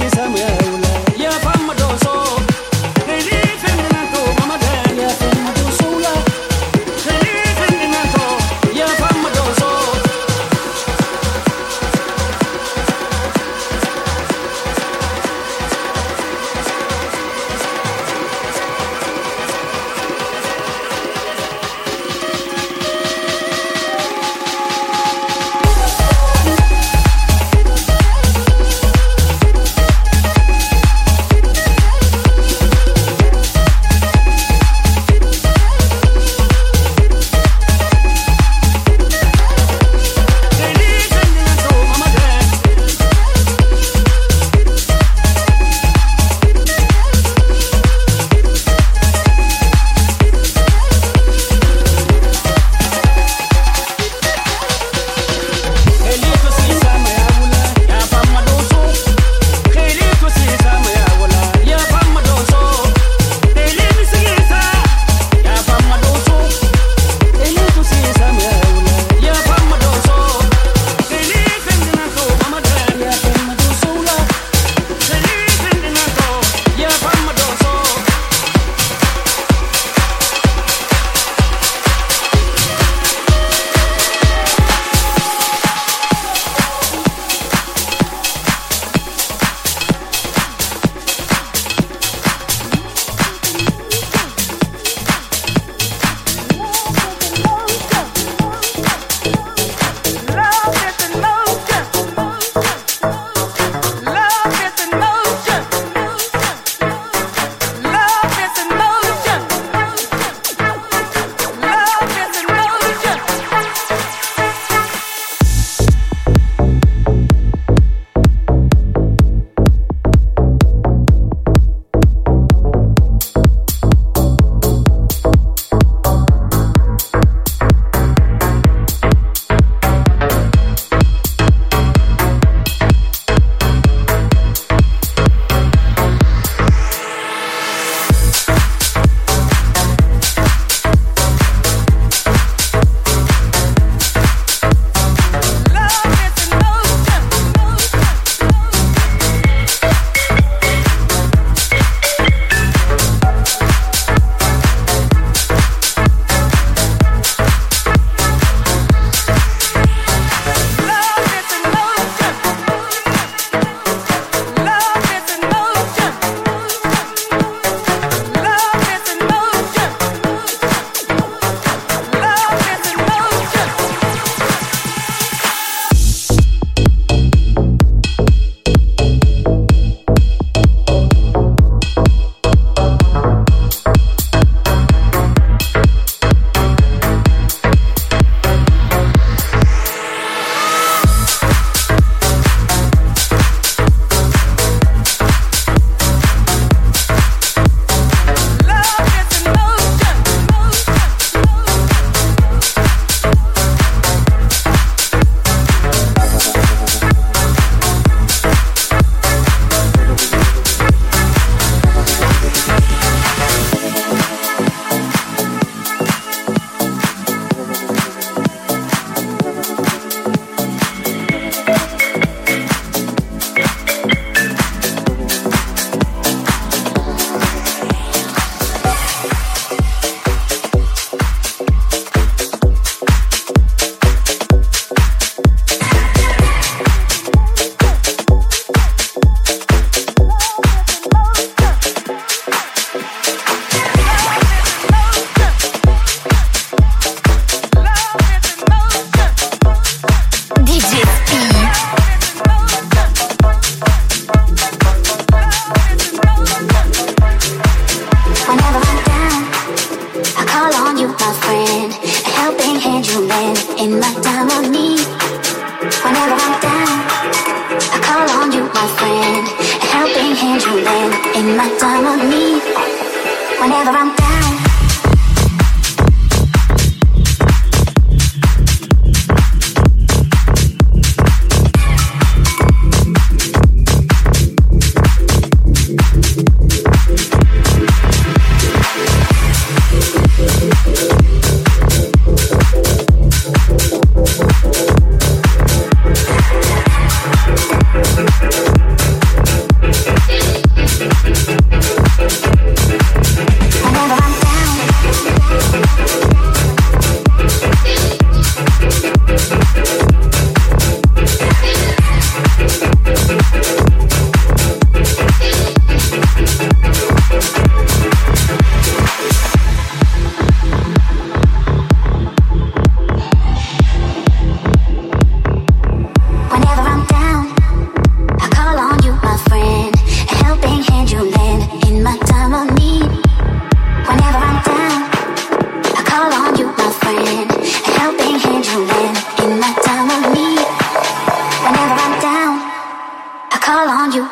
bize Mevla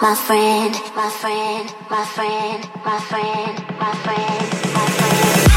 my friend, my friend, my friend, my friend, my friend, my friend.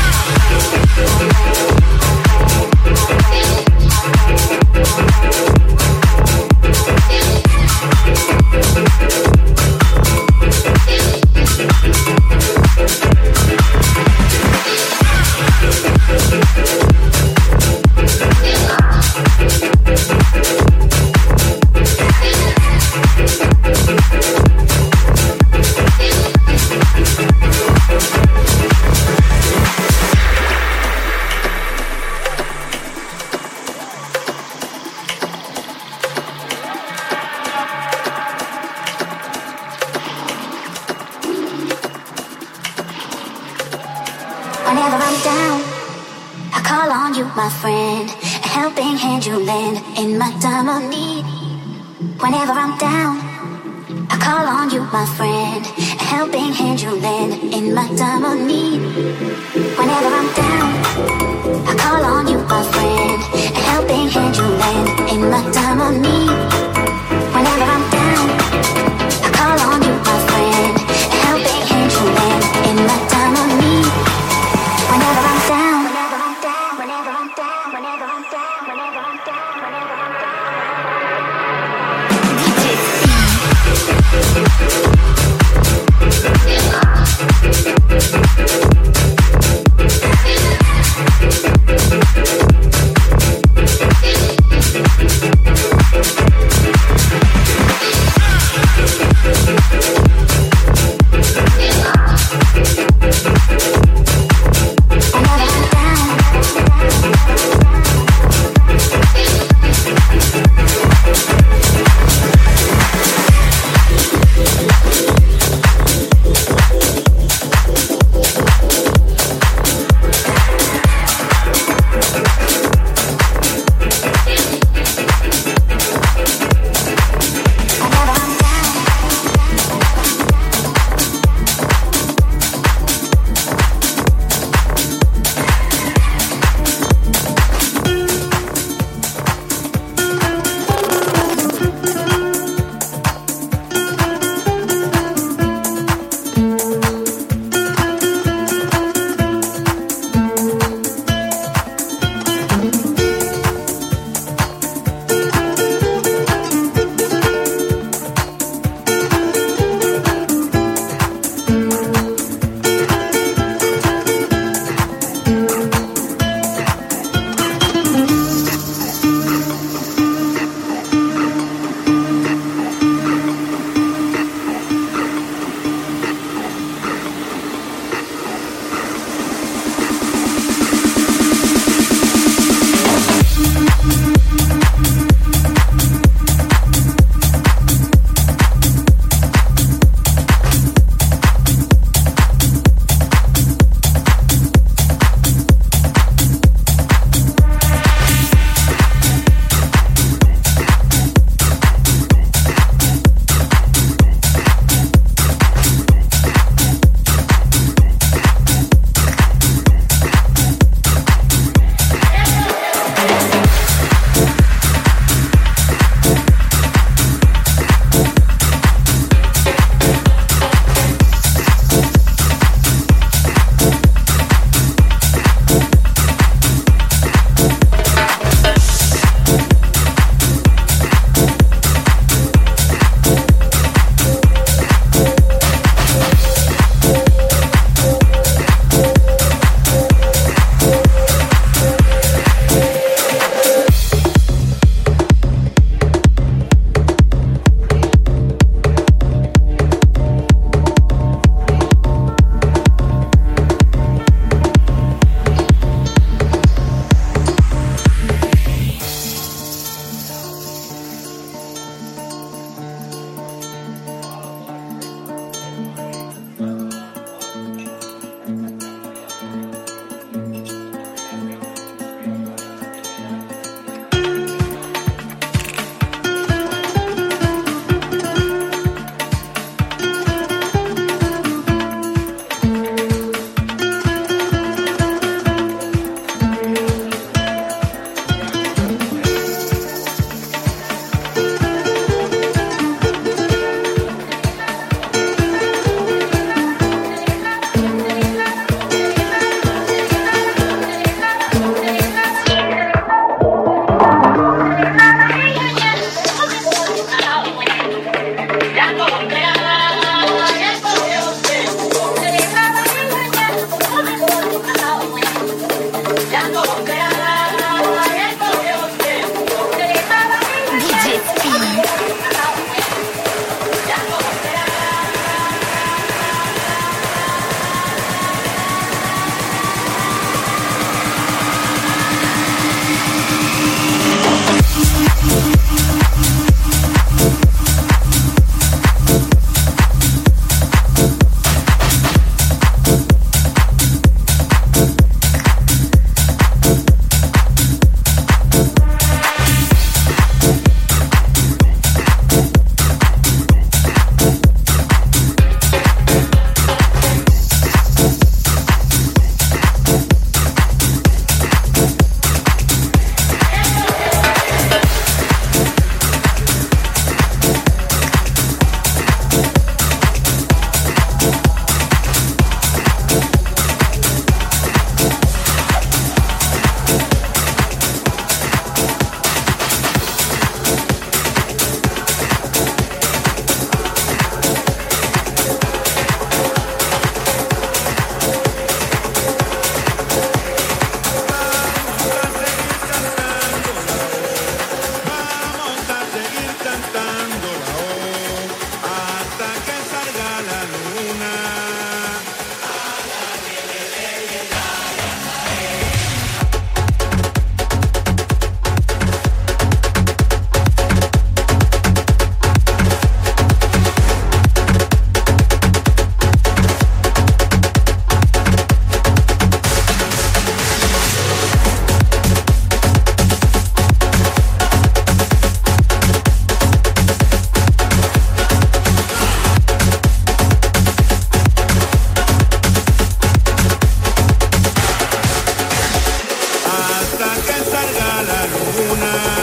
que salga la luna.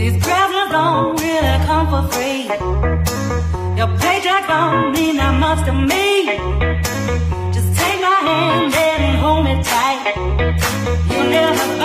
These problems don't really come for free. Your paycheck don't mean that much to me. Just take my hand and hold me tight. You never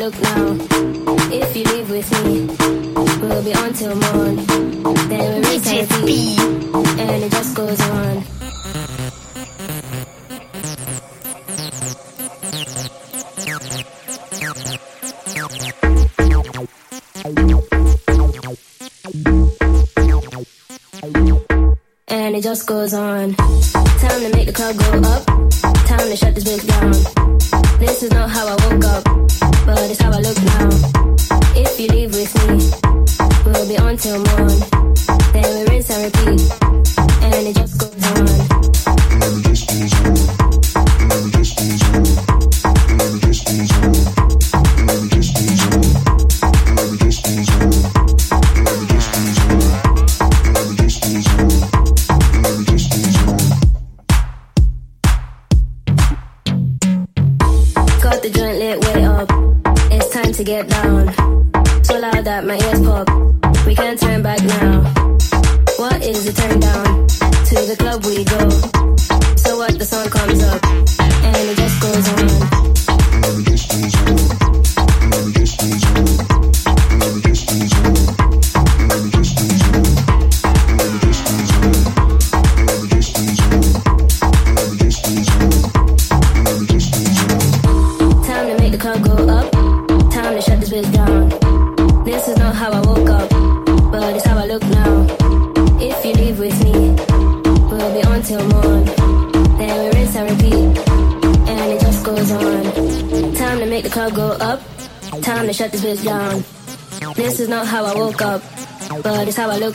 look now. If you leave with me, we'll be on till morn. Then we reach our and it just goes on. And it just goes on. Time to make the club go up.